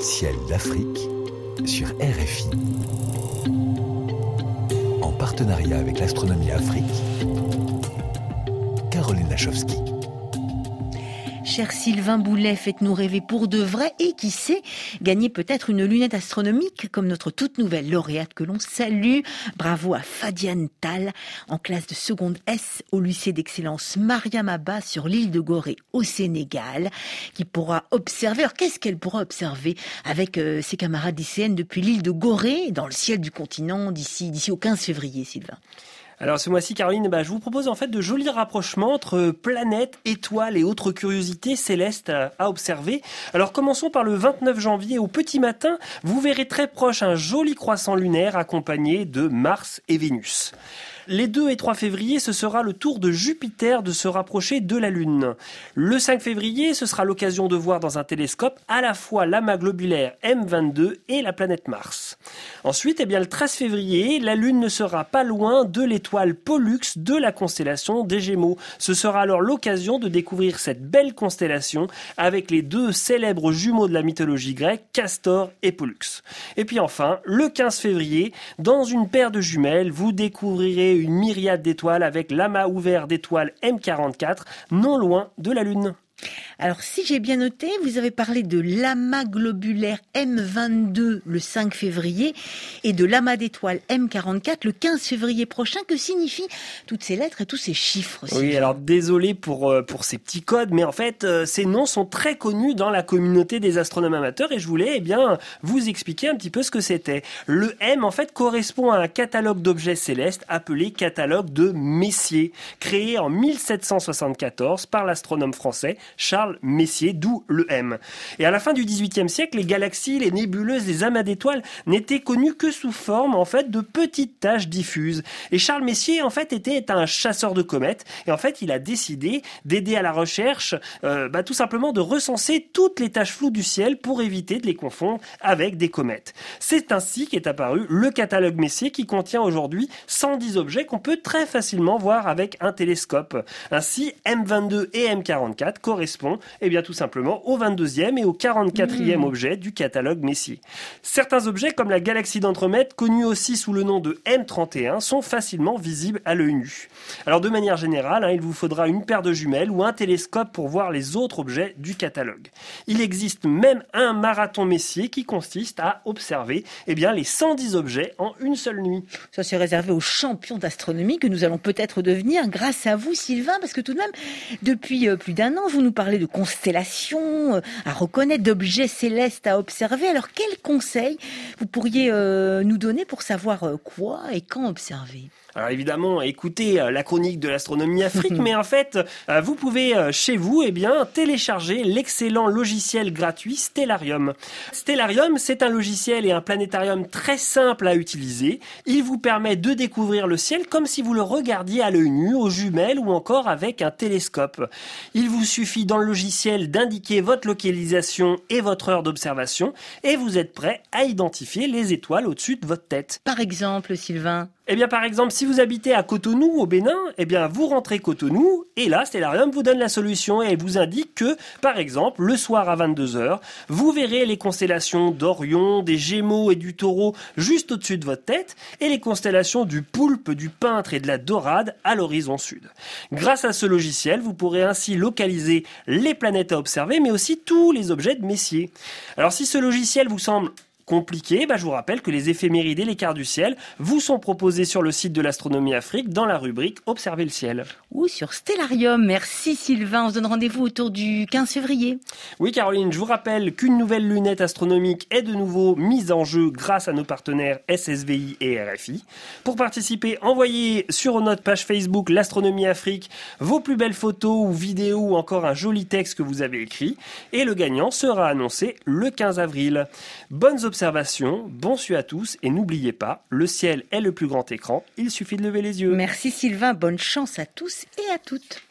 Ciel d'Afrique sur RFI. En partenariat avec l'Astronomie Afrique, Caroline Lachowski. Sylvain Boulet, faites-nous rêver pour de vrai et qui sait, gagner peut-être une lunette astronomique comme notre toute nouvelle lauréate que l'on salue. Bravo à Fadiane Tal en classe de seconde S au lycée d'excellence Mariam Abba sur l'île de Gorée au Sénégal qui pourra observer. Alors qu'est-ce qu'elle pourra observer avec euh, ses camarades lycéennes depuis l'île de Gorée dans le ciel du continent d'ici d'ici au 15 février, Sylvain? Alors ce mois-ci, Caroline, bah, je vous propose en fait de jolis rapprochements entre planètes, étoiles et autres curiosités célestes à, observer. Alors commençons par le 29 janvier au petit matin. Vous verrez très proche un joli croissant lunaire accompagné de Mars et Vénus. Les 2 et 3 février, ce sera le tour de Jupiter de se rapprocher de la Lune. Le 5 février, ce sera l'occasion de voir dans un télescope à la fois l'amas globulaire M22 et la planète Mars. Ensuite, eh bien, le 13 février, la Lune ne sera pas loin de l'étoile Pollux de la constellation des Gémeaux. Ce sera alors l'occasion de découvrir cette belle constellation avec les deux célèbres jumeaux de la mythologie grecque, Castor et Pollux. Et puis enfin, le 15 février, dans une paire de jumelles, vous découvrirez une myriade d'étoiles avec l'amas ouvert d'étoiles M44 non loin de la Lune. Alors, si j'ai bien noté, vous avez parlé de l'amas globulaire M22 le 5 février et de l'amas d'étoiles M44 le 15 février prochain. Que signifient toutes ces lettres et tous ces chiffres Oui, alors désolé pour, euh, pour ces petits codes, mais en fait, euh, ces noms sont très connus dans la communauté des astronomes amateurs et je voulais eh bien, vous expliquer un petit peu ce que c'était. Le M, en fait, correspond à un catalogue d'objets célestes appelé catalogue de Messier, créé en 1774 par l'astronome français Charles Messier, d'où le M. Et à la fin du XVIIIe siècle, les galaxies, les nébuleuses, les amas d'étoiles n'étaient connues que sous forme en fait de petites taches diffuses. Et Charles Messier en fait était un chasseur de comètes et en fait il a décidé d'aider à la recherche, euh, bah, tout simplement de recenser toutes les taches floues du ciel pour éviter de les confondre avec des comètes. C'est ainsi qu'est apparu le catalogue Messier qui contient aujourd'hui 110 objets qu'on peut très facilement voir avec un télescope. Ainsi, M22 et M44 correspond eh bien, tout simplement au 22e et au 44e mmh. objet du catalogue Messier. Certains objets, comme la galaxie d'Andromède, connue aussi sous le nom de M31, sont facilement visibles à l'œil nu. Alors, de manière générale, hein, il vous faudra une paire de jumelles ou un télescope pour voir les autres objets du catalogue. Il existe même un marathon Messier qui consiste à observer eh bien, les 110 objets en une seule nuit. Ça, c'est réservé aux champions d'astronomie que nous allons peut-être devenir grâce à vous, Sylvain, parce que tout de même, depuis euh, plus d'un an, vous nous parler de constellations euh, à reconnaître, d'objets célestes à observer. Alors, quels conseils vous pourriez euh, nous donner pour savoir euh, quoi et quand observer? Alors évidemment, écoutez la chronique de l'astronomie Afrique, mais en fait, vous pouvez chez vous eh bien, télécharger l'excellent logiciel gratuit Stellarium. Stellarium, c'est un logiciel et un planétarium très simple à utiliser. Il vous permet de découvrir le ciel comme si vous le regardiez à l'œil nu, aux jumelles ou encore avec un télescope. Il vous suffit dans le logiciel d'indiquer votre localisation et votre heure d'observation et vous êtes prêt à identifier les étoiles au-dessus de votre tête. Par exemple, Sylvain eh bien, par exemple, si vous habitez à Cotonou, au Bénin, eh bien, vous rentrez Cotonou, et là, Stellarium vous donne la solution et vous indique que, par exemple, le soir à 22h, vous verrez les constellations d'Orion, des Gémeaux et du Taureau juste au-dessus de votre tête, et les constellations du Poulpe, du Peintre et de la Dorade à l'horizon sud. Grâce à ce logiciel, vous pourrez ainsi localiser les planètes à observer, mais aussi tous les objets de Messier. Alors, si ce logiciel vous semble compliqué, bah, je vous rappelle que les éphémérides et les quarts du ciel vous sont proposés sur le site de l'Astronomie Afrique dans la rubrique Observer le ciel. Ou sur Stellarium. Merci Sylvain. On se donne rendez-vous autour du 15 février. Oui Caroline, je vous rappelle qu'une nouvelle lunette astronomique est de nouveau mise en jeu grâce à nos partenaires SSVI et RFI. Pour participer, envoyez sur notre page Facebook l'Astronomie Afrique vos plus belles photos ou vidéos ou encore un joli texte que vous avez écrit. Et le gagnant sera annoncé le 15 avril. Bonnes observations observation, bon su à tous et n'oubliez pas, le ciel est le plus grand écran, il suffit de lever les yeux. Merci Sylvain, bonne chance à tous et à toutes.